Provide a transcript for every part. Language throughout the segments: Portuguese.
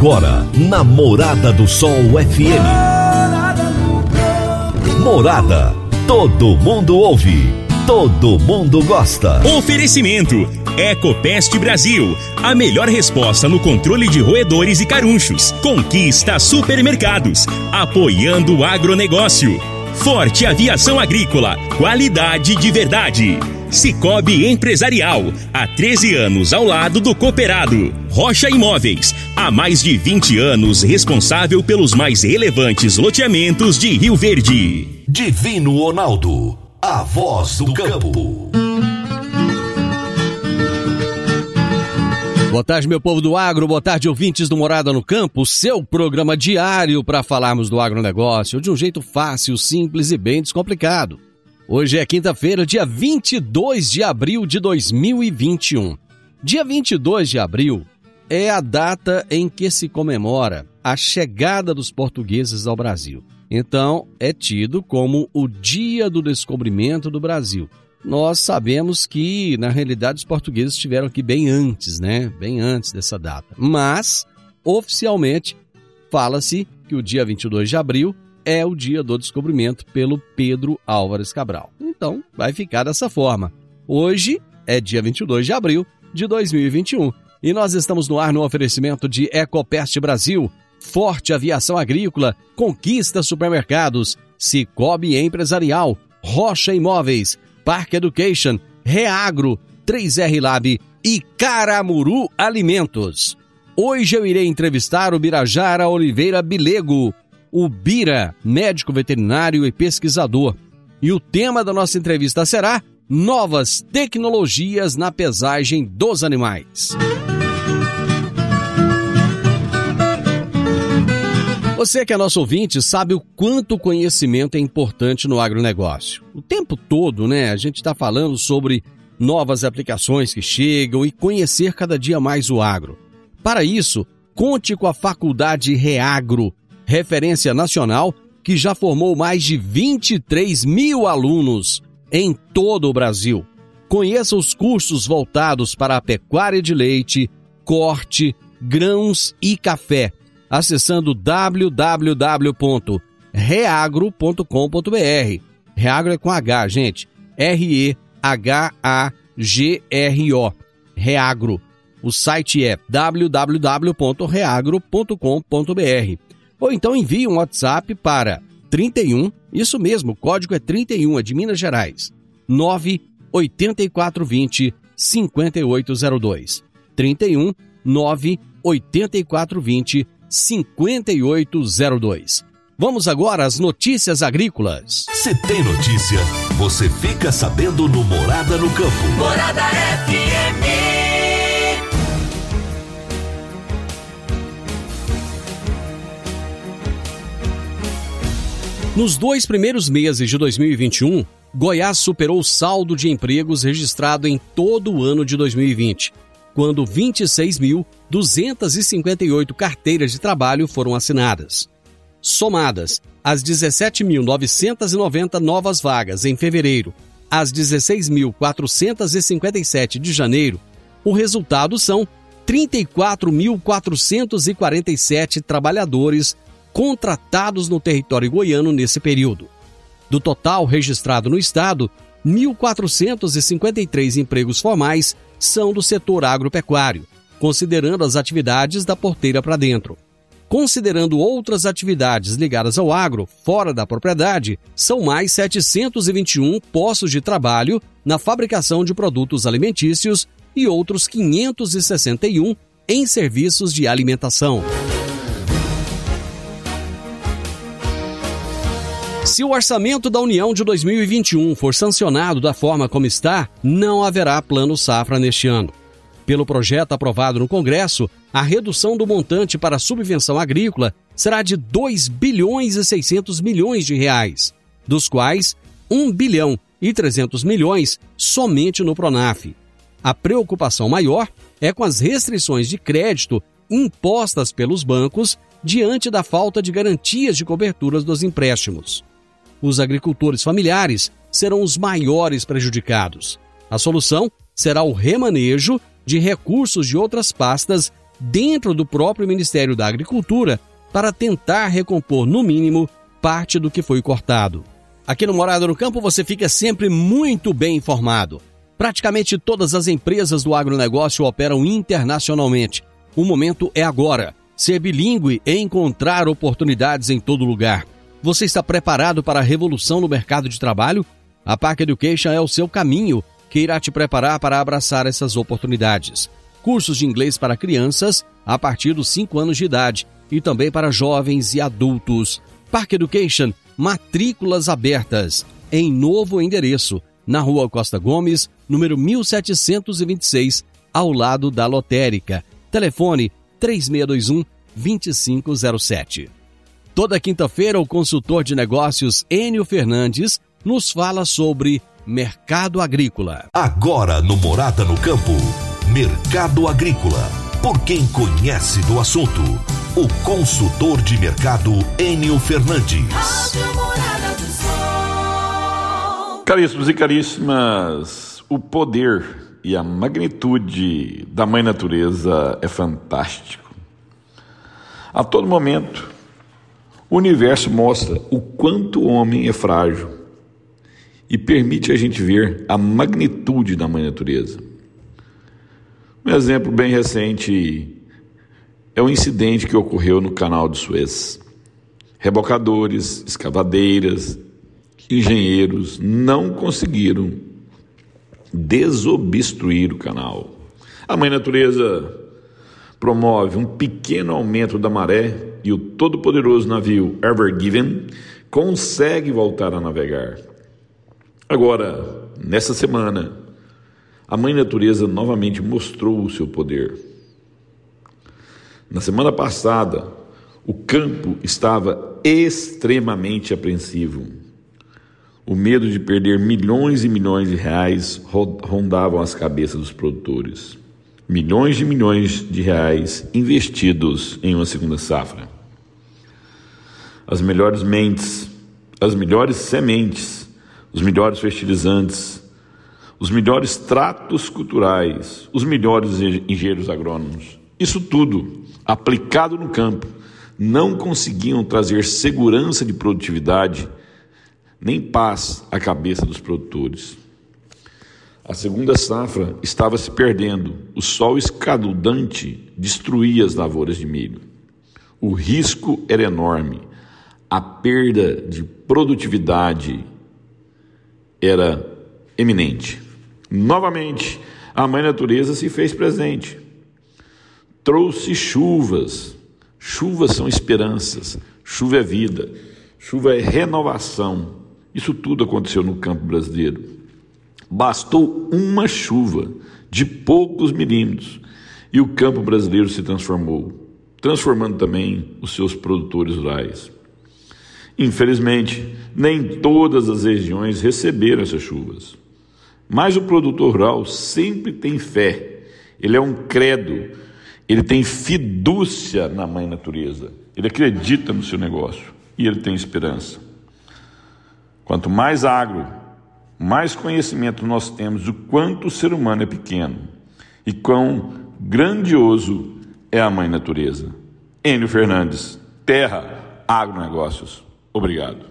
Agora, na Morada do Sol FM. Morada. Todo mundo ouve. Todo mundo gosta. Oferecimento. Ecopest Brasil. A melhor resposta no controle de roedores e carunchos. Conquista supermercados. Apoiando o agronegócio. Forte Aviação Agrícola. Qualidade de verdade. Cicobi Empresarial, há 13 anos ao lado do cooperado. Rocha Imóveis, há mais de 20 anos responsável pelos mais relevantes loteamentos de Rio Verde. Divino Ronaldo, a voz do campo. Boa tarde, meu povo do agro, boa tarde, ouvintes do Morada no Campo, seu programa diário para falarmos do agronegócio de um jeito fácil, simples e bem descomplicado. Hoje é quinta-feira, dia 22 de abril de 2021. Dia 22 de abril é a data em que se comemora a chegada dos portugueses ao Brasil. Então, é tido como o Dia do Descobrimento do Brasil. Nós sabemos que, na realidade, os portugueses estiveram aqui bem antes, né? Bem antes dessa data. Mas, oficialmente, fala-se que o dia 22 de abril é o dia do descobrimento pelo Pedro Álvares Cabral. Então, vai ficar dessa forma. Hoje é dia 22 de abril de 2021 e nós estamos no ar no oferecimento de Ecopest Brasil, Forte Aviação Agrícola, Conquista Supermercados, Cicobi Empresarial, Rocha Imóveis, Park Education, Reagro, 3R Lab e Caramuru Alimentos. Hoje eu irei entrevistar o Birajara Oliveira Bilego, o Bira, médico veterinário e pesquisador. E o tema da nossa entrevista será Novas tecnologias na pesagem dos animais. Você que é nosso ouvinte sabe o quanto o conhecimento é importante no agronegócio. O tempo todo, né, a gente está falando sobre novas aplicações que chegam e conhecer cada dia mais o agro. Para isso, conte com a Faculdade Reagro, referência nacional que já formou mais de 23 mil alunos em todo o Brasil. Conheça os cursos voltados para a pecuária de leite, corte, grãos e café, acessando www.reagro.com.br. Reagro é com H, gente. R-E-H-A-G-R-O. Reagro. O site é www.reagro.com.br ou então envie um WhatsApp para 31, isso mesmo, o código é 31, é de Minas Gerais, 98420 5802. 31 98420 5802. Vamos agora às notícias agrícolas. Se tem notícia, você fica sabendo no Morada no Campo. Morada FM. Nos dois primeiros meses de 2021, Goiás superou o saldo de empregos registrado em todo o ano de 2020, quando 26.258 carteiras de trabalho foram assinadas. Somadas as 17.990 novas vagas em fevereiro às 16.457 de janeiro, o resultado são 34.447 trabalhadores contratados no território goiano nesse período. Do total registrado no estado, 1.453 empregos formais são do setor agropecuário, considerando as atividades da porteira para dentro. Considerando outras atividades ligadas ao agro, fora da propriedade, são mais 721 postos de trabalho na fabricação de produtos alimentícios e outros 561 em serviços de alimentação. Se o orçamento da União de 2021 for sancionado da forma como está, não haverá plano safra neste ano. Pelo projeto aprovado no Congresso, a redução do montante para a subvenção agrícola será de 2 bilhões e 600 milhões de reais, dos quais 1 bilhão e 300 milhões somente no Pronaf. A preocupação maior é com as restrições de crédito impostas pelos bancos diante da falta de garantias de coberturas dos empréstimos os agricultores familiares serão os maiores prejudicados. A solução será o remanejo de recursos de outras pastas dentro do próprio Ministério da Agricultura para tentar recompor, no mínimo, parte do que foi cortado. Aqui no Morada no Campo você fica sempre muito bem informado. Praticamente todas as empresas do agronegócio operam internacionalmente. O momento é agora. Ser bilíngue e encontrar oportunidades em todo lugar. Você está preparado para a revolução no mercado de trabalho? A Park Education é o seu caminho que irá te preparar para abraçar essas oportunidades. Cursos de inglês para crianças a partir dos 5 anos de idade e também para jovens e adultos. Park Education, matrículas abertas em novo endereço, na Rua Costa Gomes, número 1726, ao lado da lotérica. Telefone 3621 2507. Toda quinta-feira, o consultor de negócios Enio Fernandes nos fala sobre mercado agrícola. Agora no Morada no Campo, Mercado Agrícola. Por quem conhece do assunto, o consultor de mercado Enio Fernandes. Caríssimos e caríssimas, o poder e a magnitude da Mãe Natureza é fantástico. A todo momento, o universo mostra o quanto o homem é frágil e permite a gente ver a magnitude da Mãe Natureza. Um exemplo bem recente é o incidente que ocorreu no canal de Suez. Rebocadores, escavadeiras, engenheiros não conseguiram desobstruir o canal. A Mãe Natureza promove um pequeno aumento da maré e o todo-poderoso navio Ever Given consegue voltar a navegar. Agora, nessa semana, a Mãe Natureza novamente mostrou o seu poder. Na semana passada, o campo estava extremamente apreensivo. O medo de perder milhões e milhões de reais rondavam as cabeças dos produtores. Milhões de milhões de reais investidos em uma segunda safra. As melhores mentes, as melhores sementes, os melhores fertilizantes, os melhores tratos culturais, os melhores engenheiros agrônomos. Isso tudo, aplicado no campo, não conseguiam trazer segurança de produtividade nem paz à cabeça dos produtores. A segunda safra estava se perdendo, o sol escadudante destruía as lavouras de milho. O risco era enorme, a perda de produtividade era eminente. Novamente, a Mãe Natureza se fez presente. Trouxe chuvas. Chuvas são esperanças, chuva é vida, chuva é renovação. Isso tudo aconteceu no campo brasileiro. Bastou uma chuva de poucos milímetros e o campo brasileiro se transformou, transformando também os seus produtores rurais. Infelizmente, nem todas as regiões receberam essas chuvas. Mas o produtor rural sempre tem fé, ele é um credo, ele tem fidúcia na mãe natureza, ele acredita no seu negócio e ele tem esperança. Quanto mais agro, mais conhecimento nós temos do quanto o ser humano é pequeno e quão grandioso é a mãe natureza. Enio Fernandes, Terra Agronegócios. Obrigado.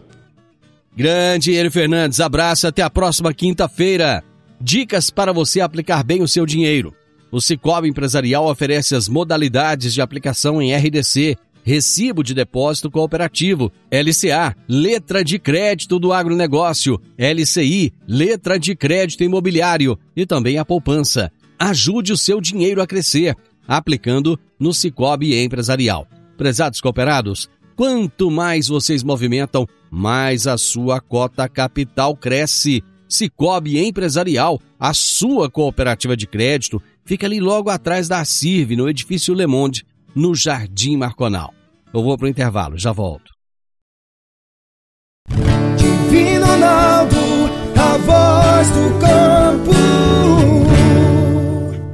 Grande Enio Fernandes, abraço até a próxima quinta-feira. Dicas para você aplicar bem o seu dinheiro. O Cicobi Empresarial oferece as modalidades de aplicação em RDC Recibo de Depósito Cooperativo, LCA, Letra de Crédito do Agronegócio, LCI, Letra de Crédito Imobiliário e também a poupança. Ajude o seu dinheiro a crescer, aplicando no Cicobi Empresarial. Prezados cooperados, quanto mais vocês movimentam, mais a sua cota capital cresce. Cicobi Empresarial, a sua cooperativa de crédito, fica ali logo atrás da CIRV, no edifício Le Monde no Jardim Marconal. Eu vou para o intervalo, já volto. Divino Ronaldo, a voz do campo.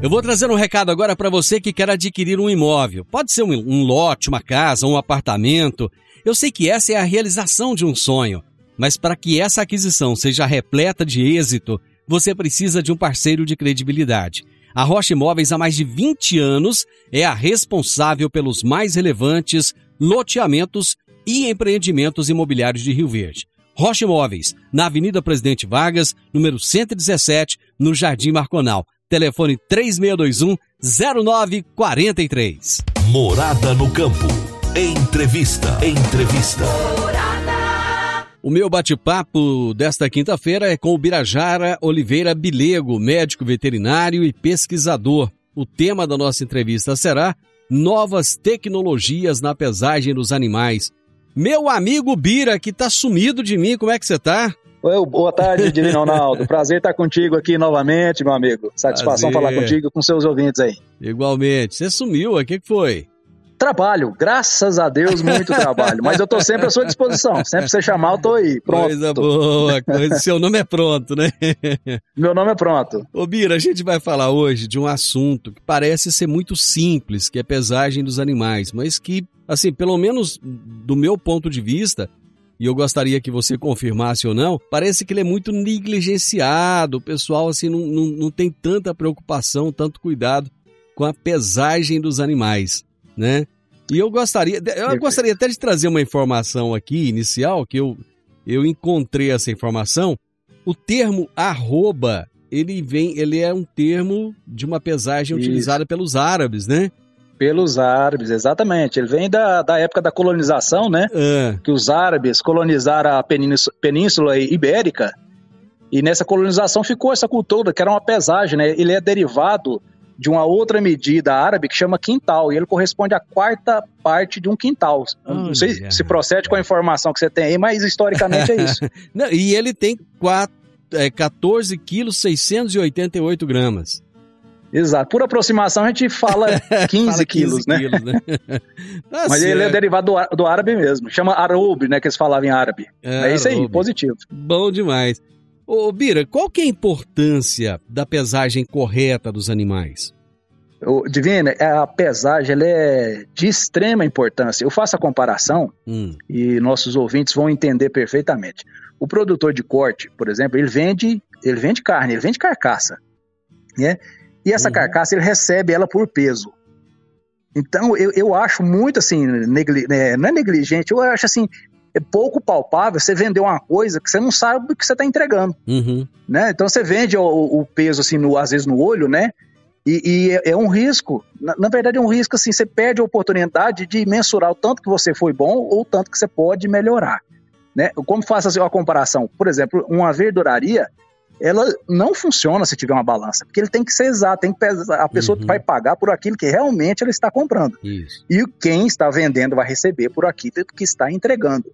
Eu vou trazer um recado agora para você que quer adquirir um imóvel. Pode ser um, um lote, uma casa, um apartamento. Eu sei que essa é a realização de um sonho, mas para que essa aquisição seja repleta de êxito, você precisa de um parceiro de credibilidade. A Rocha Imóveis, há mais de 20 anos, é a responsável pelos mais relevantes loteamentos e empreendimentos imobiliários de Rio Verde. Rocha Imóveis, na Avenida Presidente Vargas, número 117, no Jardim Marconal. Telefone 3621 0943. Morada no campo. Entrevista. Entrevista. O meu bate-papo desta quinta-feira é com o Birajara Oliveira Bilego, médico veterinário e pesquisador. O tema da nossa entrevista será Novas tecnologias na pesagem dos animais. Meu amigo Bira, que tá sumido de mim, como é que você tá? Boa tarde, Divino Ronaldo. Prazer estar contigo aqui novamente, meu amigo. Satisfação Prazer. falar contigo com seus ouvintes aí. Igualmente. Você sumiu, o que foi? Trabalho, graças a Deus, muito trabalho. Mas eu tô sempre à sua disposição. Sempre que você chamar, eu tô aí. Pronto. Coisa boa, coisa. Seu nome é pronto, né? Meu nome é pronto. Ô, Bira, a gente vai falar hoje de um assunto que parece ser muito simples, que é pesagem dos animais, mas que, assim, pelo menos do meu ponto de vista, e eu gostaria que você confirmasse ou não, parece que ele é muito negligenciado. O pessoal, assim, não, não, não tem tanta preocupação, tanto cuidado com a pesagem dos animais né? E eu gostaria, eu gostaria até de trazer uma informação aqui inicial que eu eu encontrei essa informação. O termo arroba, ele vem, ele é um termo de uma pesagem Isso. utilizada pelos árabes, né? Pelos árabes, exatamente. Ele vem da, da época da colonização, né? É. Que os árabes colonizaram a península, península Ibérica e nessa colonização ficou essa cultura que era uma pesagem, né? Ele é derivado de uma outra medida árabe que chama quintal, e ele corresponde à quarta parte de um quintal. Não sei se procede com a informação que você tem aí, mas historicamente é isso. Não, e ele tem quatro, é, 14 quilos 688 gramas. Exato. Por aproximação a gente fala 15, fala 15 quilos, né? Quilos, né? tá Mas certo. ele é derivado do, do, árabe mesmo. Chama aroube, né? Que eles falavam em árabe. É, é isso aí, positivo. Bom demais. Ô, Bira, qual que é a importância da pesagem correta dos animais? Divina, a pesagem ela é de extrema importância. Eu faço a comparação hum. e nossos ouvintes vão entender perfeitamente. O produtor de corte, por exemplo, ele vende, ele vende carne, ele vende carcaça, né? E essa uhum. carcaça ele recebe ela por peso. Então eu, eu acho muito assim, negli, é, não é negligente, eu acho assim, é pouco palpável você vender uma coisa que você não sabe o que você está entregando. Uhum. Né? Então você vende o, o, peso, assim, no, às vezes no olho, né? E, e é, é um risco. Na, na, verdade, é um risco assim, você perde a oportunidade de mensurar o tanto que você foi bom ou o tanto que você pode melhorar. Né? Como faço assim, uma comparação? Por exemplo, uma verduraria, ela não funciona se tiver uma balança, porque ele tem que ser exato, tem que pesar, a pessoa uhum. vai pagar por aquilo que realmente ela está comprando. Isso. E quem está vendendo vai receber por aquilo que está entregando.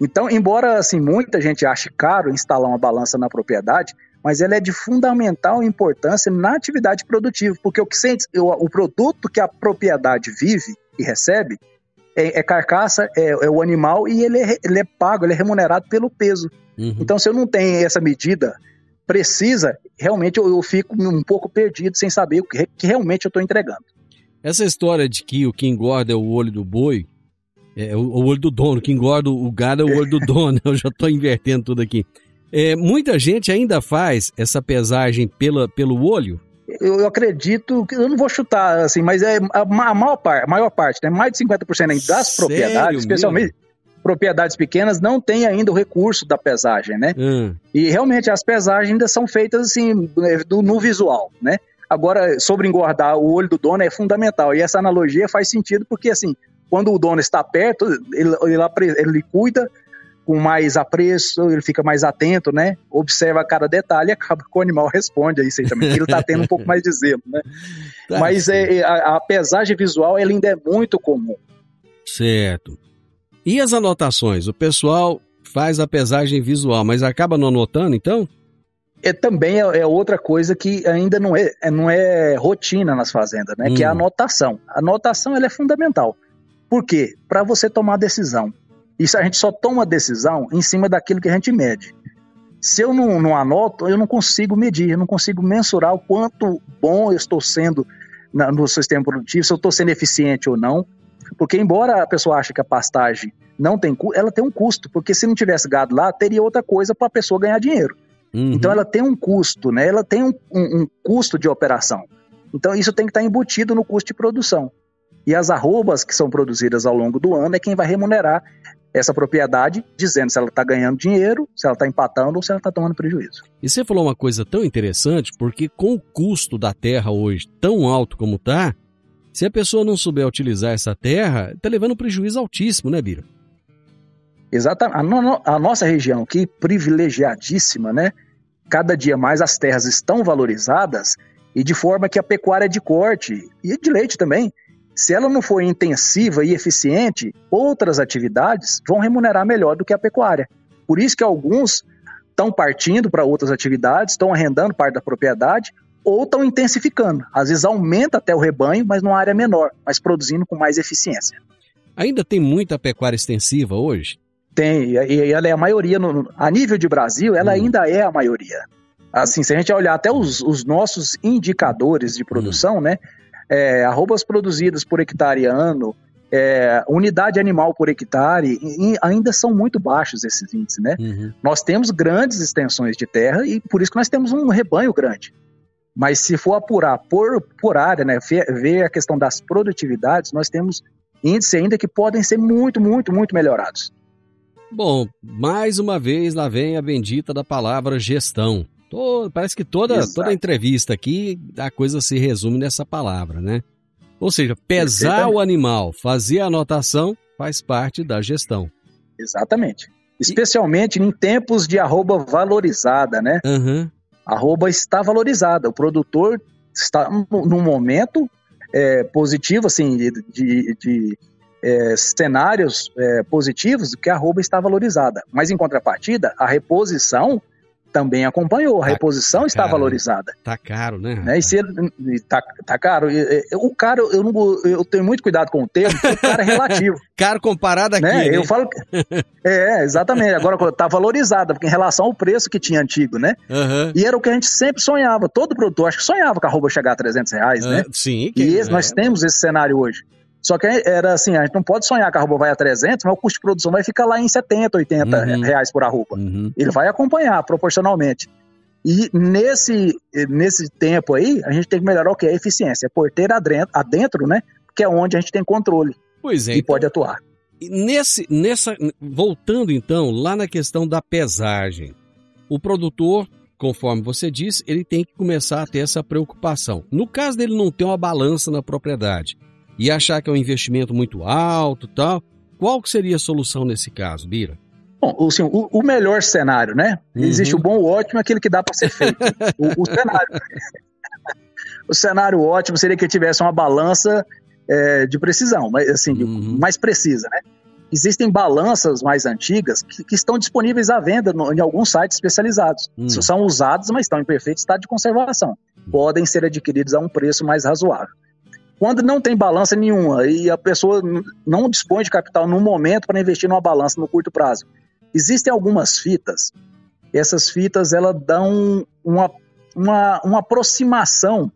Então, embora assim muita gente ache caro instalar uma balança na propriedade, mas ela é de fundamental importância na atividade produtiva, porque o que sente, o, o produto que a propriedade vive e recebe é, é carcaça, é, é, o animal e ele é, ele é pago, ele é remunerado pelo peso. Uhum. Então, se eu não tenho essa medida precisa, realmente eu, eu fico um pouco perdido sem saber o que, que realmente eu estou entregando. Essa história de que o que engorda é o olho do boi, é, o, o, olho do dono, que engorda o gado é o olho do dono. Eu já estou invertendo tudo aqui. É, muita gente ainda faz essa pesagem pela, pelo olho? Eu, eu acredito, eu não vou chutar assim, mas é a, a maior, par, a maior parte, né, mais de 50% das Sério propriedades, especialmente propriedades pequenas, não tem ainda o recurso da pesagem, né? Hum. E realmente as pesagens ainda são feitas assim, do, no visual, né? Agora, sobre engordar o olho do dono é fundamental. E essa analogia faz sentido porque, assim, quando o dono está perto, ele, ele, ele cuida com mais apreço, ele fica mais atento, né? Observa cada detalhe e acaba que o animal responde a isso aí também. Ele está tendo um pouco mais de zelo, né? Tá Mas é, é, a, a pesagem visual ela ainda é muito comum. Certo. E as anotações? O pessoal faz a pesagem visual, mas acaba não anotando, então? É, também é, é outra coisa que ainda não é, é não é rotina nas fazendas, né? Hum. Que é a hum. anotação. A anotação ela é fundamental. Por quê? Para você tomar decisão. Isso a gente só toma decisão em cima daquilo que a gente mede. Se eu não, não anoto, eu não consigo medir, eu não consigo mensurar o quanto bom eu estou sendo na, no sistema produtivo, se eu estou sendo eficiente ou não. Porque embora a pessoa ache que a pastagem não tem ela tem um custo, porque se não tivesse gado lá, teria outra coisa para a pessoa ganhar dinheiro. Uhum. Então ela tem um custo, né? Ela tem um, um, um custo de operação. Então isso tem que estar embutido no custo de produção. E as arrobas que são produzidas ao longo do ano é quem vai remunerar essa propriedade, dizendo se ela está ganhando dinheiro, se ela está empatando ou se ela está tomando prejuízo. E você falou uma coisa tão interessante, porque com o custo da terra hoje tão alto como está, se a pessoa não souber utilizar essa terra, está levando um prejuízo altíssimo, né, Bira? Exatamente. A, no, a nossa região aqui, privilegiadíssima, né? Cada dia mais as terras estão valorizadas e de forma que a pecuária de corte e de leite também, se ela não for intensiva e eficiente, outras atividades vão remunerar melhor do que a pecuária. Por isso que alguns estão partindo para outras atividades, estão arrendando parte da propriedade ou estão intensificando. Às vezes aumenta até o rebanho, mas numa área menor, mas produzindo com mais eficiência. Ainda tem muita pecuária extensiva hoje? Tem, e ela é a maioria, no, a nível de Brasil, ela hum. ainda é a maioria. Assim, se a gente olhar até os, os nossos indicadores de produção, hum. né? É, arrobas produzidas por hectare ano, é, unidade animal por hectare, e, ainda são muito baixos esses índices, né? Uhum. Nós temos grandes extensões de terra e por isso que nós temos um rebanho grande. Mas se for apurar por, por área, né, ver a questão das produtividades, nós temos índices ainda que podem ser muito, muito, muito melhorados. Bom, mais uma vez lá vem a bendita da palavra gestão. Todo, parece que toda, toda entrevista aqui a coisa se resume nessa palavra, né? Ou seja, pesar o animal, fazer a anotação, faz parte da gestão. Exatamente. Especialmente e... em tempos de arroba valorizada, né? Uhum arroba está valorizada. O produtor está num momento é, positivo, assim, de, de, de é, cenários é, positivos que a arroba está valorizada. Mas em contrapartida, a reposição também acompanhou. A tá, reposição tá está caro, valorizada. Tá caro, né? né? E se ele, tá, tá caro. O caro, eu, não, eu tenho muito cuidado com o termo, porque o cara é relativo. caro comparado aqui. Né? né? Eu falo. É, exatamente. Agora tá valorizada, porque em relação ao preço que tinha antigo, né? Uhum. E era o que a gente sempre sonhava. Todo produtor, acho que sonhava que a roupa chegar a 300 reais, né? Sim. Que, e esse, é, nós temos esse cenário hoje. Só que era assim, a gente não pode sonhar que a arroba vai a 300, mas o custo de produção vai ficar lá em 70, 80 uhum. reais por arroba. Uhum. Ele vai acompanhar proporcionalmente. E nesse, nesse tempo aí, a gente tem que melhorar o que? A eficiência. Porteira adentro, adentro, né? Que é onde a gente tem controle. Pois é. E então, pode atuar. Nesse, nessa, voltando então lá na questão da pesagem, o produtor, conforme você disse, ele tem que começar a ter essa preocupação. No caso dele não ter uma balança na propriedade, e achar que é um investimento muito alto tal, qual que seria a solução nesse caso, Bira? Bom, assim, o, o, melhor cenário, né? Uhum. Existe o bom, o ótimo, aquele que dá para ser feito. o, o, cenário. o cenário ótimo seria que tivesse uma balança é, de precisão, mas assim, uhum. mais precisa, né? Existem balanças mais antigas que, que estão disponíveis à venda no, em alguns sites especializados. Uhum. São usados, mas estão em perfeito estado de conservação. Uhum. Podem ser adquiridos a um preço mais razoável. Quando não tem balança nenhuma e a pessoa não dispõe de capital no momento para investir numa balança no curto prazo, existem algumas fitas. Essas fitas elas dão uma, uma, uma aproximação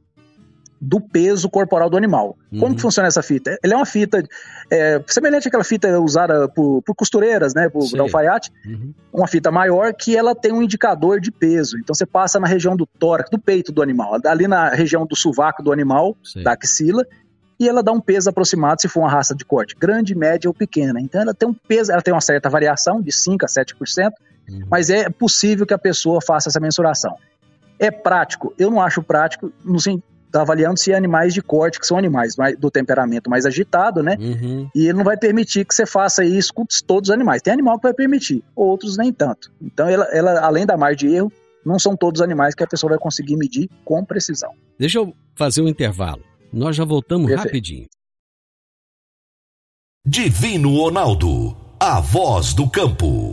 do peso corporal do animal. Uhum. Como que funciona essa fita? Ela é uma fita é, semelhante àquela fita usada por, por costureiras, né, por alfaiate, uhum. uma fita maior que ela tem um indicador de peso. Então você passa na região do tórax, do peito do animal, ali na região do sovaco do animal, da axila, e ela dá um peso aproximado se for uma raça de corte grande, média ou pequena. Então ela tem um peso, ela tem uma certa variação de 5 a 7%, uhum. mas é possível que a pessoa faça essa mensuração. É prático? Eu não acho prático, no, está avaliando se animais de corte, que são animais mais, do temperamento mais agitado, né? Uhum. E ele não vai permitir que você faça isso com todos os animais. Tem animal que vai permitir, outros nem tanto. Então, ela, ela além da margem de erro, não são todos os animais que a pessoa vai conseguir medir com precisão. Deixa eu fazer um intervalo. Nós já voltamos Perfeito. rapidinho. Divino Ronaldo, a voz do campo.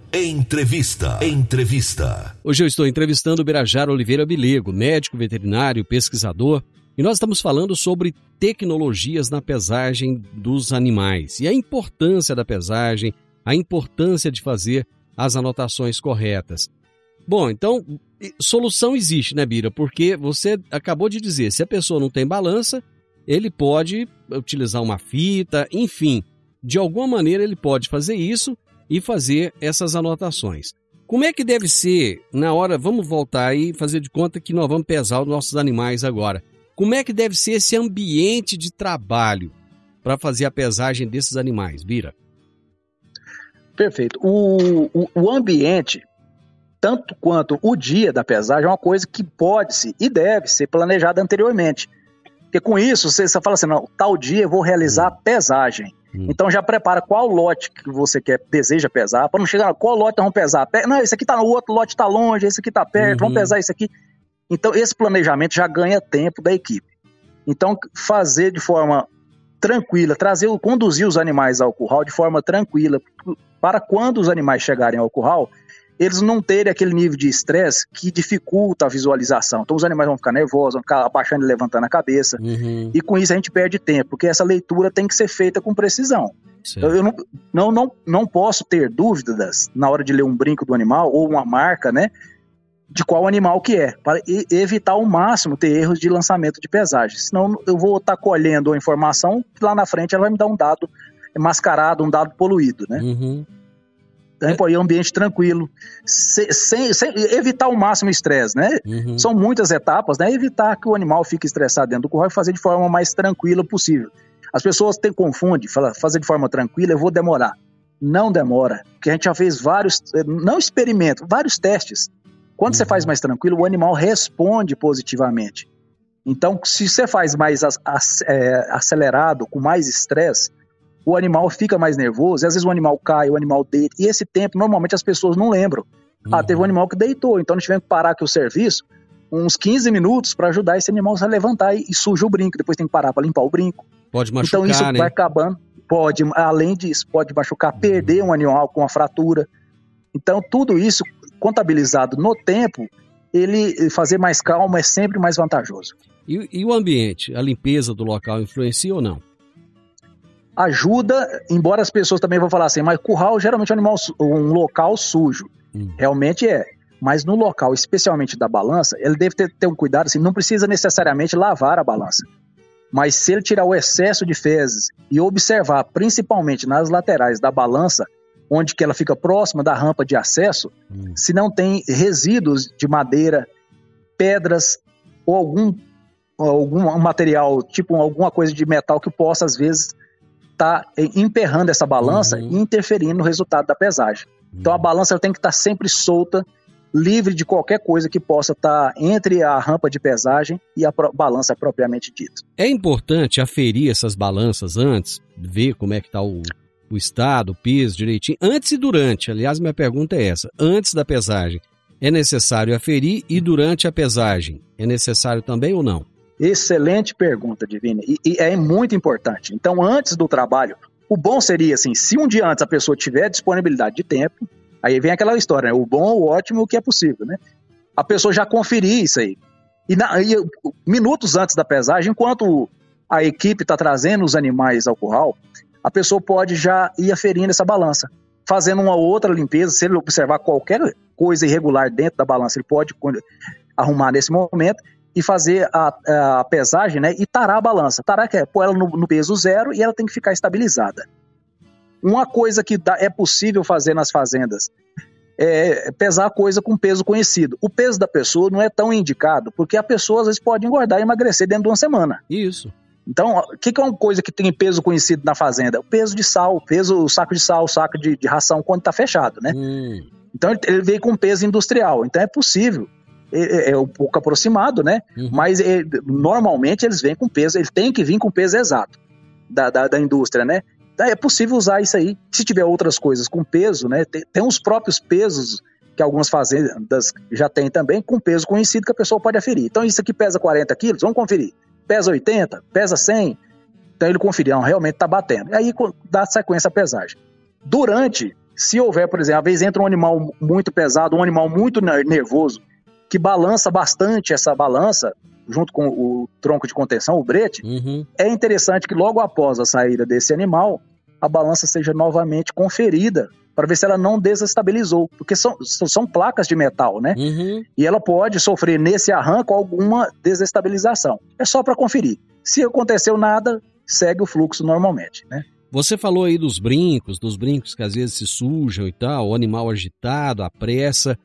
Entrevista. Entrevista. Hoje eu estou entrevistando o Birajara Oliveira Bilego, médico veterinário, pesquisador, e nós estamos falando sobre tecnologias na pesagem dos animais e a importância da pesagem, a importância de fazer as anotações corretas. Bom, então, solução existe, né, Bira? Porque você acabou de dizer, se a pessoa não tem balança, ele pode utilizar uma fita, enfim, de alguma maneira ele pode fazer isso e fazer essas anotações. Como é que deve ser na hora? Vamos voltar e fazer de conta que nós vamos pesar os nossos animais agora. Como é que deve ser esse ambiente de trabalho para fazer a pesagem desses animais, Bira? Perfeito. O, o, o, ambiente, tanto quanto o dia da pesagem, é uma coisa que pode-se e deve ser planejada anteriormente. Porque com isso, você, você fala assim, não, tal dia eu vou realizar a pesagem. Hum. Então já prepara qual lote que você quer, deseja pesar, para não chegar, qual lote vamos pesar? Não, esse aqui tá no outro lote tá longe, esse aqui tá perto, uhum. vamos pesar esse aqui. Então esse planejamento já ganha tempo da equipe. Então fazer de forma tranquila, trazer, conduzir os animais ao curral de forma tranquila, para quando os animais chegarem ao curral, eles não terem aquele nível de estresse que dificulta a visualização. Então os animais vão ficar nervosos, vão ficar abaixando e levantando a cabeça. Uhum. E com isso a gente perde tempo, porque essa leitura tem que ser feita com precisão. Eu, eu não, não, não, não posso ter dúvidas na hora de ler um brinco do animal ou uma marca, né? De qual animal que é, para evitar ao máximo ter erros de lançamento de pesagem. Senão eu vou estar colhendo a informação que lá na frente ela vai me dar um dado mascarado, um dado poluído, né? Uhum tempo aí, ambiente tranquilo, sem, sem, evitar o máximo estresse, né? Uhum. São muitas etapas, né? Evitar que o animal fique estressado dentro do curral e fazer de forma mais tranquila possível. As pessoas têm confunde, fala, fazer de forma tranquila, eu vou demorar. Não demora, porque a gente já fez vários, não experimento, vários testes. Quando uhum. você faz mais tranquilo, o animal responde positivamente. Então, se você faz mais é, acelerado, com mais estresse, o animal fica mais nervoso, e às vezes o animal cai, o animal deita, e esse tempo normalmente as pessoas não lembram. Uhum. Ah, teve um animal que deitou, então nós tivemos que parar aqui o serviço uns 15 minutos para ajudar esse animal a levantar e, e suja o brinco, depois tem que parar para limpar o brinco. Pode machucar, Então isso né? vai acabando, pode, além disso, pode machucar, uhum. perder um animal com uma fratura. Então tudo isso contabilizado no tempo, ele fazer mais calmo é sempre mais vantajoso. E, e o ambiente, a limpeza do local influencia ou não? Ajuda, embora as pessoas também vão falar assim, mas curral geralmente é um, animal, um local sujo. Hum. Realmente é. Mas no local, especialmente da balança, ele deve ter, ter um cuidado, assim, não precisa necessariamente lavar a balança. Mas se ele tirar o excesso de fezes e observar, principalmente nas laterais da balança, onde que ela fica próxima da rampa de acesso, hum. se não tem resíduos de madeira, pedras ou algum, algum material, tipo alguma coisa de metal que possa, às vezes, está emperrando essa balança uhum. e interferindo no resultado da pesagem. Uhum. Então a balança tem que estar tá sempre solta, livre de qualquer coisa que possa estar tá entre a rampa de pesagem e a balança propriamente dita. É importante aferir essas balanças antes, ver como é que está o, o estado, o peso direitinho, antes e durante. Aliás, minha pergunta é essa: antes da pesagem, é necessário aferir e durante a pesagem, é necessário também ou não? Excelente pergunta, Divina, e, e, é muito importante. Então, antes do trabalho, o bom seria assim: se um dia antes a pessoa tiver disponibilidade de tempo, aí vem aquela história, né? o bom, o ótimo, o que é possível, né? A pessoa já conferir isso aí. E, na, e minutos antes da pesagem, enquanto a equipe está trazendo os animais ao curral, a pessoa pode já ir aferindo essa balança, fazendo uma outra limpeza. Se ele observar qualquer coisa irregular dentro da balança, ele pode arrumar nesse momento e fazer a, a, pesagem, né? E tarar a balança. Tarar que é pôr ela no, no, peso zero e ela tem que ficar estabilizada. Uma coisa que dá, é possível fazer nas fazendas é pesar a coisa com peso conhecido. O peso da pessoa não é tão indicado, porque a pessoa às vezes pode engordar e emagrecer dentro de uma semana. Isso. Então, o que, que, é uma coisa que tem peso conhecido na fazenda? O peso de sal, o peso, o saco de sal, o saco de, de ração quando está fechado, né? Hum. Então ele, ele veio com peso industrial. Então é possível é, é, é um pouco aproximado, né? Uhum. Mas é, normalmente eles vêm com peso, ele tem que vir com peso exato da, da, da, indústria, né? Então é possível usar isso aí. Se tiver outras coisas com peso, né? Tem, tem os próprios pesos que algumas fazendas já têm também, com peso conhecido que a pessoa pode aferir. Então isso aqui pesa 40 quilos, vamos conferir. Pesa 80, pesa 100. Então ele conferir, não, realmente está batendo. Aí dá sequência à pesagem. Durante, se houver, por exemplo, às vezes entra um animal muito pesado, um animal muito nervoso, que balança bastante essa balança, junto com o tronco de contenção, o brete, uhum. é interessante que logo após a saída desse animal, a balança seja novamente conferida para ver se ela não desestabilizou, porque são, são placas de metal, né? Uhum. E ela pode sofrer nesse arranco alguma desestabilização. É só para conferir. Se aconteceu nada, segue o fluxo normalmente, né? Você falou aí dos brincos, dos brincos que às vezes se sujam e tal, o animal agitado, a pressa.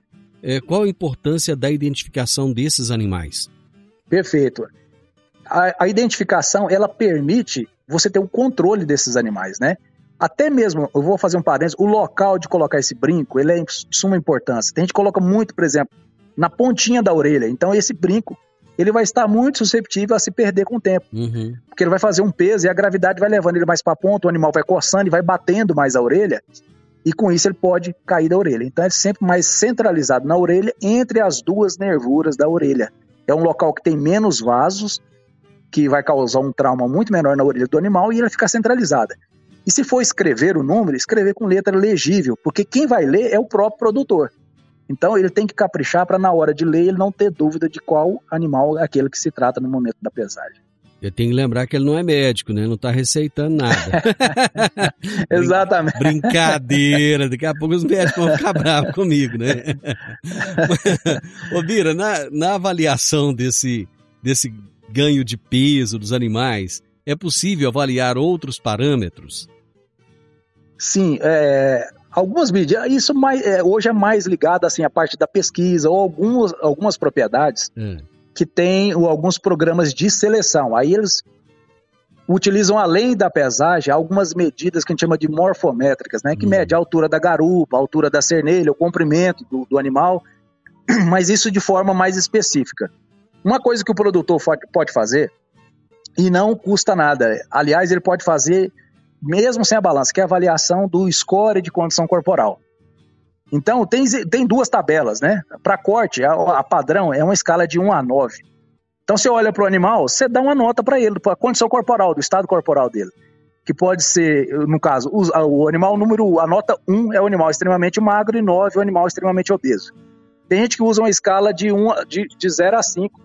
É, qual a importância da identificação desses animais? Perfeito. A, a, identificação, ela permite você ter o controle desses animais, né? Até mesmo, eu vou fazer um parênteses, o local de colocar esse brinco, ele é de suma importância. Tem gente que coloca muito, por exemplo, na pontinha da orelha. Então, esse brinco, ele vai estar muito susceptível a se perder com o tempo. Uhum. Porque ele vai fazer um peso e a gravidade vai levando ele mais para a ponta, o animal vai coçando e vai batendo mais a orelha. E com isso ele pode cair da orelha. Então é sempre mais centralizado na orelha, entre as duas nervuras da orelha. É um local que tem menos vasos, que vai causar um trauma muito menor na orelha do animal e ela fica centralizada. E se for escrever o número, escrever com letra legível, porque quem vai ler é o próprio produtor. Então ele tem que caprichar para na hora de ler ele não ter dúvida de qual animal é aquele que se trata no momento da pesagem. Eu tenho que lembrar que ele não é médico, né? Não está receitando nada. Exatamente. Brincadeira. Daqui a pouco os médicos vão ficar bravos comigo, né? Ô, Bira, na, na avaliação desse, desse ganho de peso dos animais, é possível avaliar outros parâmetros? Sim, é, algumas medidas, isso mais, é, hoje é mais ligado assim, à parte da pesquisa ou algumas, algumas propriedades hum. Que têm alguns programas de seleção. Aí eles utilizam, além da pesagem, algumas medidas que a gente chama de morfométricas, né, que hum. mede a altura da garupa, a altura da cernelha, o comprimento do, do animal, mas isso de forma mais específica. Uma coisa que o produtor pode fazer, e não custa nada, aliás, ele pode fazer mesmo sem a balança, que é a avaliação do score de condição corporal. Então, tem, tem duas tabelas, né? Para corte, a, a, padrão é uma escala de 1 a 9. Então, você olha para o animal, você dá uma nota para ele, para a condição corporal, do estado corporal dele. Que pode ser, no caso, o, o animal número, a nota 1 é o animal extremamente magro e 9 é o animal extremamente obeso. Tem gente que usa uma escala de, 1, de, de 0 a 5.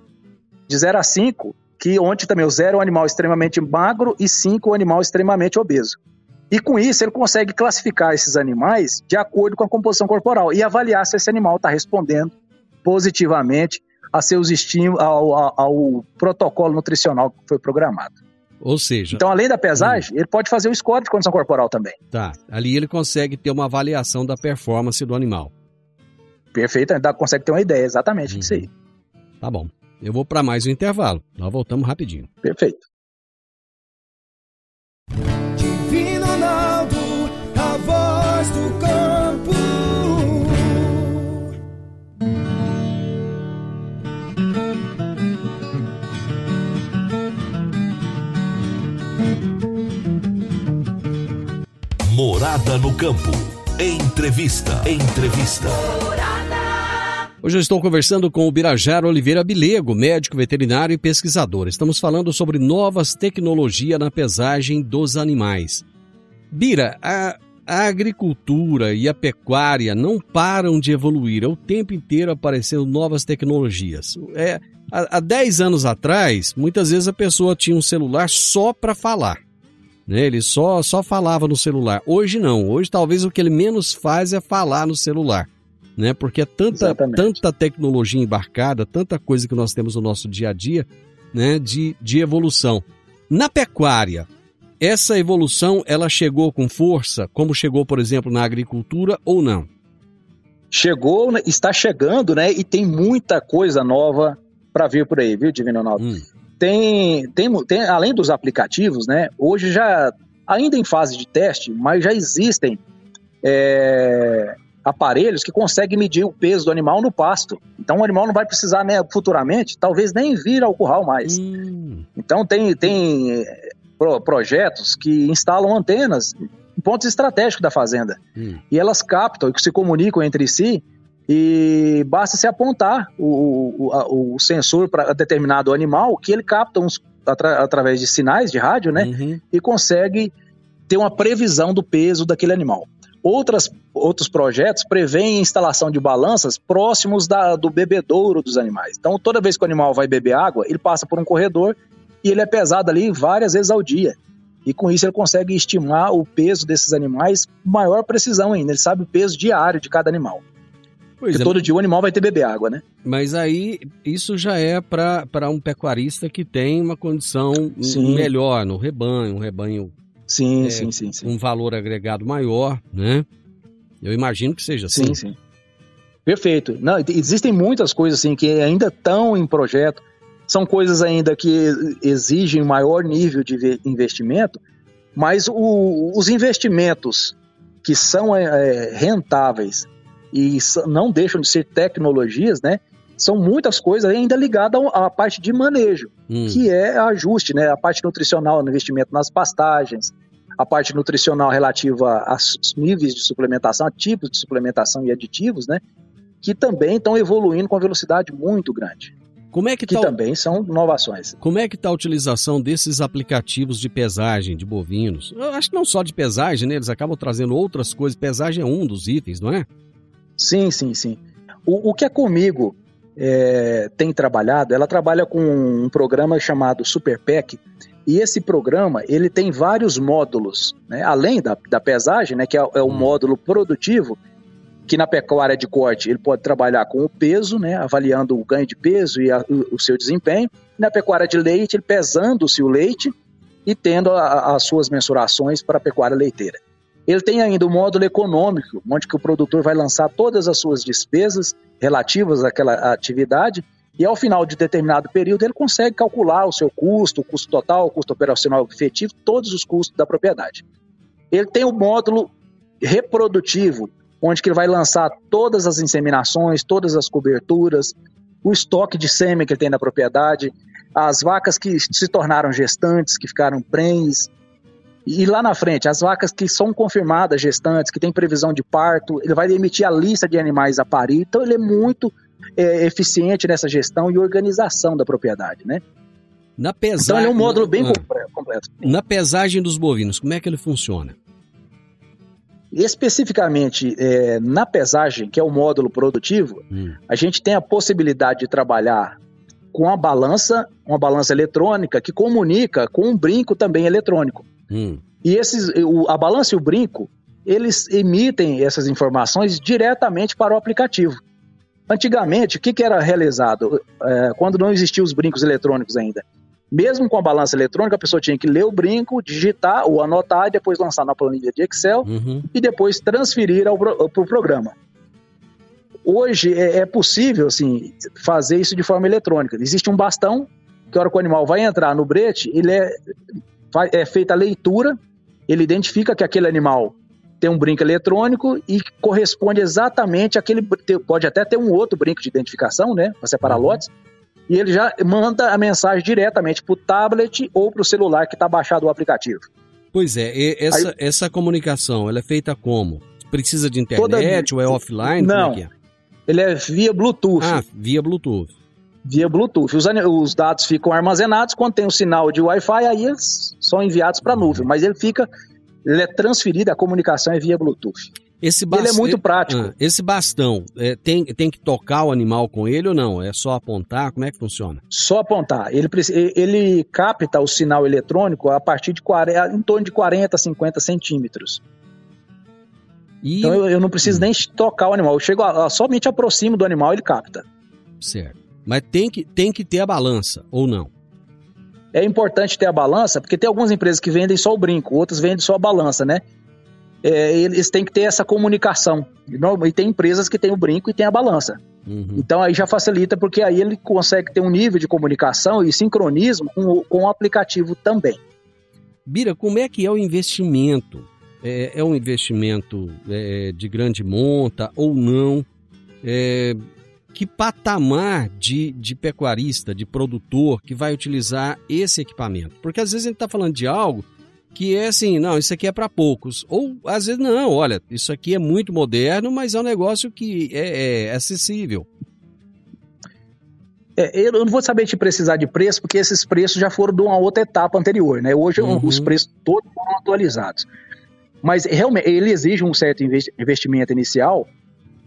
De 0 a 5 que onde também o zero é um animal extremamente magro e cinco é um animal extremamente obeso. E com isso ele consegue classificar esses animais de acordo com a composição corporal e avaliar se esse animal está respondendo positivamente a seus estímulos, ao, ao, ao, protocolo nutricional que foi programado. Ou seja. Então, além da pesagem, hum. ele pode fazer o score de condição corporal também. Tá. Ali ele consegue ter uma avaliação da performance do animal. Perfeito, consegue ter uma ideia exatamente uhum. disso aí. Tá bom. Eu vou para mais um intervalo. Nós voltamos rapidinho. Perfeito. Morada no campo. Entrevista. Entrevista. Hoje eu estou conversando com o Birajara Oliveira Bilego, médico veterinário e pesquisador. Estamos falando sobre novas tecnologias na pesagem dos animais. Bira, a, a agricultura e a pecuária não param de evoluir, é o tempo inteiro aparecendo novas tecnologias. É, há, há 10 anos atrás, muitas vezes a pessoa tinha um celular só para falar. Né? Ele só, só falava no celular. Hoje não. Hoje talvez o que ele menos faz é falar no celular né? Porque é tanta, tanta tecnologia embarcada, tanta coisa que nós temos no nosso dia a dia, né? De, de evolução. Na pecuária, essa evolução ela chegou com força, como chegou, por exemplo, na agricultura ou não? Chegou, né, está chegando, né? E tem muita coisa nova para vir por aí, viu, Divino Ronaldo? Hum. Tem, tem, tem, além dos aplicativos, né? Hoje já, ainda em fase de teste, mas já existem é, aparelhos que conseguem medir o peso do animal no pasto. Então o animal não vai precisar, né, futuramente, talvez nem vir ao curral mais. Hum. Então tem, tem eh, projetos que instalam antenas em pontos estratégicos da fazenda. Hum. E elas captam e se comunicam entre si e basta se apontar o, o, o sensor para determinado animal que ele capta uns atra através de sinais de rádio, né? Uhum. E consegue ter uma previsão do peso daquele animal. Outras, outros projetos prevêem a instalação de balanças próximos da, do bebedouro dos animais. Então, toda vez que o animal vai beber água, ele passa por um corredor e ele é pesado ali várias vezes ao dia. E com isso ele consegue estimar o peso desses animais com maior precisão ainda. Ele sabe o peso diário de cada animal. Pois Porque é. todo dia o animal vai ter beber água, né? Mas aí isso já é para um pecuarista que tem uma condição sim. melhor no rebanho, um rebanho sim, é, sim, sim, sim. um valor agregado maior, né? Eu imagino que seja assim. Sim, sim. Perfeito. Não, existem muitas coisas assim que ainda estão em projeto, são coisas ainda que exigem maior nível de investimento, mas o, os investimentos que são é, rentáveis e não deixam de ser tecnologias, né? São muitas coisas ainda ligadas à parte de manejo, hum. que é ajuste, né? A parte nutricional, no investimento nas pastagens, a parte nutricional relativa aos níveis de suplementação, a tipos de suplementação e aditivos, né? Que também estão evoluindo com velocidade muito grande. Como é que, que tá também são inovações. Como é que está a utilização desses aplicativos de pesagem de bovinos? Eu acho que não só de pesagem, né? Eles acabam trazendo outras coisas. Pesagem é um dos itens, não é? Sim, sim, sim. O, o que é comigo é, tem trabalhado, ela trabalha com um programa chamado Super PEC, e esse programa ele tem vários módulos, né? além da, da pesagem, né, que é, é o hum. módulo produtivo, que na pecuária de corte ele pode trabalhar com o peso, né, avaliando o ganho de peso e a, o, o, seu desempenho. Na pecuária de leite, ele pesando-se o leite e tendo a, as suas mensurações para a pecuária leiteira. Ele tem ainda o módulo econômico, onde que o produtor vai lançar todas as suas despesas relativas àquela atividade e ao final de determinado período ele consegue calcular o seu custo, o custo total, o custo operacional efetivo, todos os custos da propriedade. Ele tem o módulo reprodutivo, onde que ele vai lançar todas as inseminações, todas as coberturas, o estoque de sêmen que ele tem na propriedade, as vacas que se tornaram gestantes, que ficaram prenhes, e lá na frente, as vacas que são confirmadas gestantes, que têm previsão de parto, ele vai emitir a lista de animais a parir. Então, ele é muito é, eficiente nessa gestão e organização da propriedade, né? Na pesagem, então, ele é um módulo bem ah, completo. Na pesagem dos bovinos, como é que ele funciona? Especificamente é, na pesagem, que é o módulo produtivo, hum. a gente tem a possibilidade de trabalhar com a balança, uma balança eletrônica que comunica com um brinco também eletrônico. Hum. E esses, o, a balança e o brinco, eles emitem essas informações diretamente para o aplicativo. Antigamente, o que, que era realizado? É, quando não existiam os brincos eletrônicos ainda. Mesmo com a balança eletrônica, a pessoa tinha que ler o brinco, digitar ou anotar, e depois lançar na planilha de Excel uhum. e depois transferir para o pro programa. Hoje é, é, possível assim, fazer isso de forma eletrônica. Existe um bastão que, a hora que o animal vai entrar no brete, ele é é feita a leitura, ele identifica que aquele animal tem um brinco eletrônico e corresponde exatamente àquele. Pode até ter um outro brinco de identificação, né? Para separar uhum. lotes. E ele já manda a mensagem diretamente para o tablet ou para o celular que está baixado o aplicativo. Pois é, essa, Aí, essa comunicação ela é feita como? Precisa de internet toda... ou é offline? Não, é é? ele é via Bluetooth. Ah, via Bluetooth via Bluetooth. Os, os, dados ficam armazenados, quando tem o um sinal de Wi-Fi, aí eles são enviados para a nuvem, mas ele fica, ele é transferido, a comunicação é via Bluetooth. Esse bast... Ele é muito prático. Ah, esse bastão, é, tem, tem que tocar o animal com ele ou não? É só apontar? Como é que funciona? Só apontar. Ele, ele capta o sinal eletrônico a partir de 40, em torno de 40, 50 centímetros. E... Então eu, eu, não preciso nem tocar o animal. Eu chego a, a, somente aproximo do animal ele capta. Certo. Mas tem que, tem que ter a balança, ou não? É importante ter a balança, porque tem algumas empresas que vendem só o brinco, outras vendem só a balança, né? É, eles têm que ter essa comunicação. E tem empresas que têm o brinco e tem a balança. Uhum. Então aí já facilita, porque aí ele consegue ter um nível de comunicação e sincronismo com, com o aplicativo também. Bira, como é que é o investimento? É, é um investimento é, de grande monta ou não? Que patamar de, de pecuarista, de produtor que vai utilizar esse equipamento? Porque às vezes a gente está falando de algo que é assim, não, isso aqui é para poucos. Ou às vezes não, olha, isso aqui é muito moderno, mas é um negócio que é, é acessível. É, eu não vou saber te precisar de preço, porque esses preços já foram de uma outra etapa anterior, né? Hoje uhum. os preços todos foram atualizados. Mas realmente ele exige um certo investimento inicial,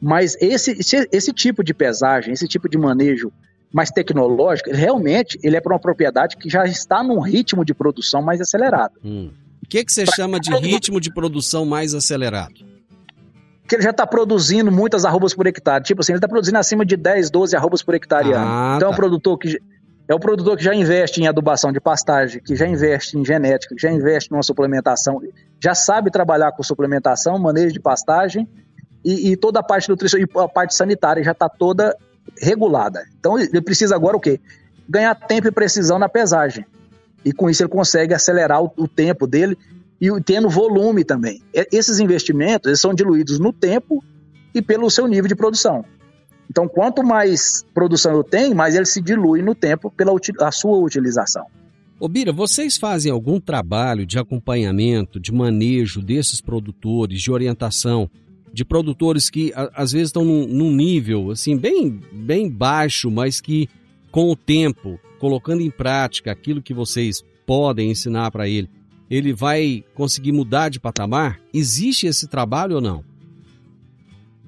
mas esse, esse, esse tipo de pesagem, esse tipo de manejo mais tecnológico, realmente ele é para uma propriedade que já está num ritmo de produção mais acelerado. Hum. O que, que você pra... chama de ritmo de produção mais acelerado? que ele já está produzindo muitas arrobas por hectare. Tipo assim, ele está produzindo acima de 10, 12 arrobas por hectare ah, ano. Então tá. é um produtor que é o produtor que já investe em adubação de pastagem, que já investe em genética, que já investe numa suplementação, já sabe trabalhar com suplementação, manejo de pastagem e, e toda a parte nutrição e a parte sanitária já está toda regulada. Então ele precisa agora o quê? Ganhar tempo e precisão na pesagem. E com isso ele consegue acelerar o, o tempo dele e tendo volume também. Esses investimentos eles são diluídos no tempo e pelo seu nível de produção. Então, quanto mais produção eu tenho, mais ele se dilui no tempo pela a sua utilização. Obira, vocês fazem algum trabalho de acompanhamento, de manejo desses produtores, de orientação, de produtores que às vezes estão num, num nível assim bem, bem baixo, mas que com o tempo, colocando em prática aquilo que vocês podem ensinar para ele, ele vai conseguir mudar de patamar? Existe esse trabalho ou não?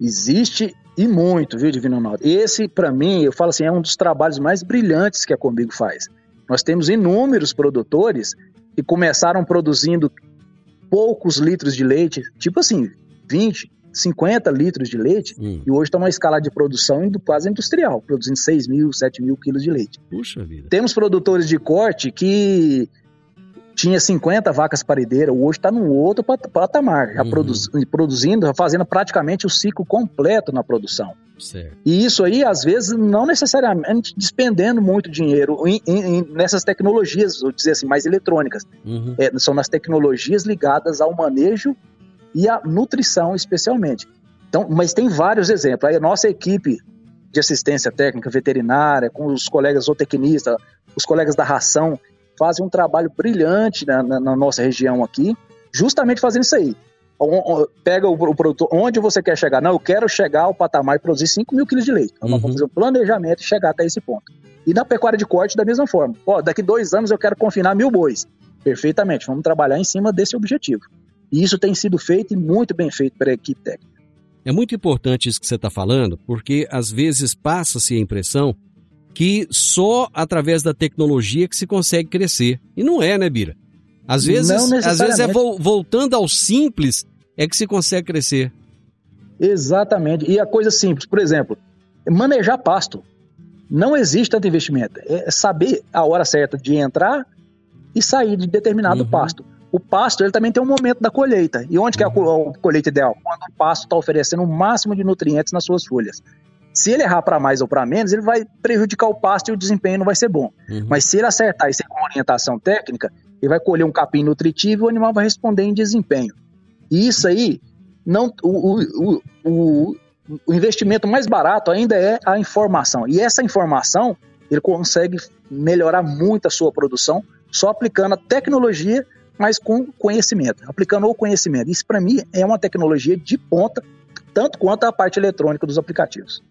Existe e muito, viu, Divino Ronaldo? Esse, para mim, eu falo assim, é um dos trabalhos mais brilhantes que a Comigo faz. Nós temos inúmeros produtores que começaram produzindo poucos litros de leite, tipo assim, 20, 50 litros de leite, hum. e hoje está numa escala de produção quase industrial, produzindo 6 mil, 7 mil quilos de leite. Puxa vida. Temos produtores de corte que tinha 50 vacas parideiras, hoje está num outro patamar, já uhum. produz, produzindo, fazendo praticamente o ciclo completo na produção. Certo. E isso aí, às vezes, não necessariamente despendendo muito dinheiro em, em, nessas tecnologias, vou dizer assim, mais eletrônicas. Uhum. É, são nas tecnologias ligadas ao manejo e à nutrição, especialmente. Então, mas tem vários exemplos. Aí a nossa equipe de assistência técnica veterinária, com os colegas zootecnistas, os colegas da ração, fazem um trabalho brilhante na, na, na nossa região aqui, justamente fazendo isso aí. Pega o, o, produtor, onde você quer chegar? Não, eu quero chegar ao patamar e produzir 5 mil quilos de leite. Então, uhum. vamos fazer um planejamento e chegar até esse ponto. E na pecuária de corte, da mesma forma. Ó, daqui dois anos eu quero confinar mil bois. Perfeitamente, vamos trabalhar em cima desse objetivo. E isso tem sido feito e muito bem feito pela equipe técnica. É muito importante isso que você está falando, porque às vezes passa-se a impressão que só através da tecnologia que se consegue crescer. E não é, né, Bira? Às vezes, às vezes é vo voltando ao simples é que se consegue crescer. Exatamente. E a coisa simples, por exemplo, manejar pasto. Não existe tanto investimento. É saber a hora certa de entrar e sair de determinado uhum. pasto. O pasto ele também tem um momento da colheita. E onde que é a colheita ideal? Quando o pasto está oferecendo o máximo de nutrientes nas suas folhas. Se ele errar para mais ou para menos, ele vai prejudicar o pasto e o desempenho não vai ser bom. Uhum. Mas se ele acertar e ser com orientação técnica, ele vai colher um capim nutritivo e o animal vai responder em desempenho. E isso aí, não, o, o, o, o investimento mais barato ainda é a informação. E essa informação, ele consegue melhorar muito a sua produção só aplicando a tecnologia, mas com conhecimento, aplicando o conhecimento. Isso, para mim, é uma tecnologia de ponta, tanto quanto a parte eletrônica dos aplicativos.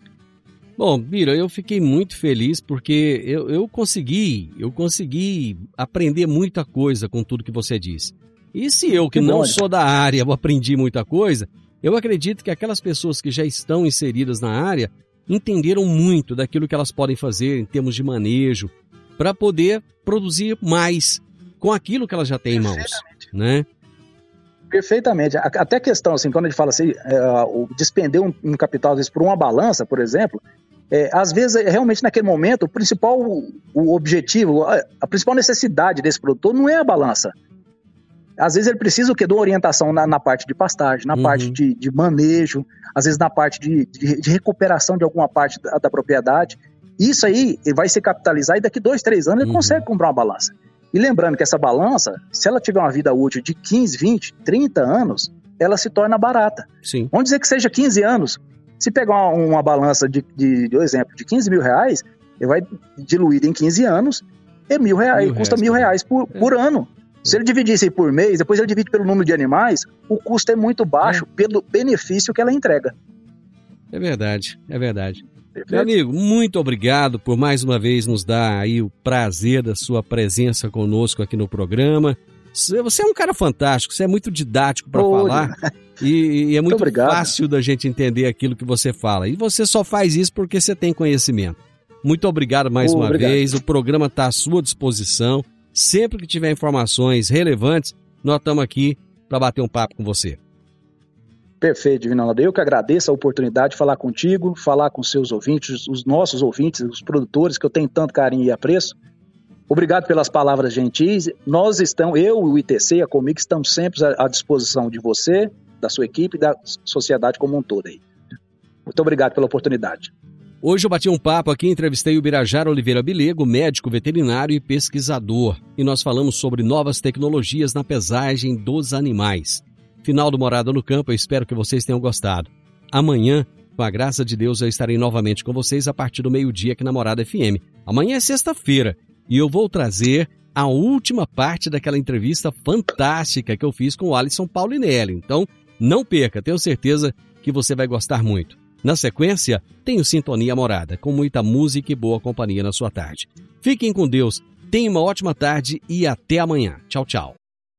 Bom, Bira, eu fiquei muito feliz porque eu, eu consegui, eu consegui aprender muita coisa com tudo que você disse. E se eu, que, que não bom, sou da área, aprendi muita coisa, eu acredito que aquelas pessoas que já estão inseridas na área entenderam muito daquilo que elas podem fazer em termos de manejo para poder produzir mais com aquilo que elas já têm em mãos, né? Perfeitamente. Até a questão, assim, quando a gente fala assim, é, o despender um, um, capital, às vezes, por uma balança, por exemplo, é, às vezes, é, realmente, naquele momento, o principal o objetivo, a, a, principal necessidade desse produtor não é a balança. Às vezes ele precisa o quê? De uma orientação na, na parte de pastagem, na uhum. parte de, de, manejo, às vezes na parte de, de, de recuperação de alguma parte da, da, propriedade. Isso aí vai se capitalizar e daqui dois, três anos ele uhum. consegue comprar uma balança. E lembrando que essa balança, se ela tiver uma vida útil de 15, 20, 30 anos, ela se torna barata. Sim. Vamos dizer que seja 15 anos. Se pegar uma, uma balança de, de, de, exemplo, de 15 mil reais, ele vai diluído em 15 anos, é mil reais, mil custa reais, mil reais por, é. por ano. Se ele dividir isso por mês, depois ele divide pelo número de animais, o custo é muito baixo é. pelo benefício que ela entrega. É verdade, é verdade. Perfeito? Meu amigo, muito obrigado por mais uma vez nos dar aí o prazer da sua presença conosco aqui no programa. Você é um cara fantástico, você é muito didático para falar e, e, é muito, muito fácil da gente entender aquilo que você fala. E você só faz isso porque você tem conhecimento. Muito obrigado mais uma obrigado. vez. O programa está à sua disposição. Sempre que tiver informações relevantes, nós estamos aqui para bater um papo com você. Perfeito, Divino Eu que agradeço a oportunidade de falar contigo, falar com seus ouvintes, os nossos ouvintes, os produtores que eu tenho tanto carinho e apreço. Obrigado pelas palavras gentis. Nós estamos, eu e o ITC, a Comic, estamos sempre à disposição de você, da sua equipe e da sociedade como um todo aí. Muito obrigado pela oportunidade. Hoje eu bati um papo aqui, entrevistei o Birajara Oliveira Bilego, médico veterinário e pesquisador, e nós falamos sobre novas tecnologias na pesagem dos animais. Final do Morada no Campo, eu espero que vocês tenham gostado. Amanhã, com a graça de Deus, eu estarei novamente com vocês a partir do meio-dia aqui na Morada FM. Amanhã é sexta-feira e eu vou trazer a última parte daquela entrevista fantástica que eu fiz com o Alisson Paulinelli. Então, não perca, tenho certeza que você vai gostar muito. Na sequência, tenho Sintonia Morada, com muita música e boa companhia na sua tarde. Fiquem com Deus, tenham uma ótima tarde e até amanhã. Tchau, tchau.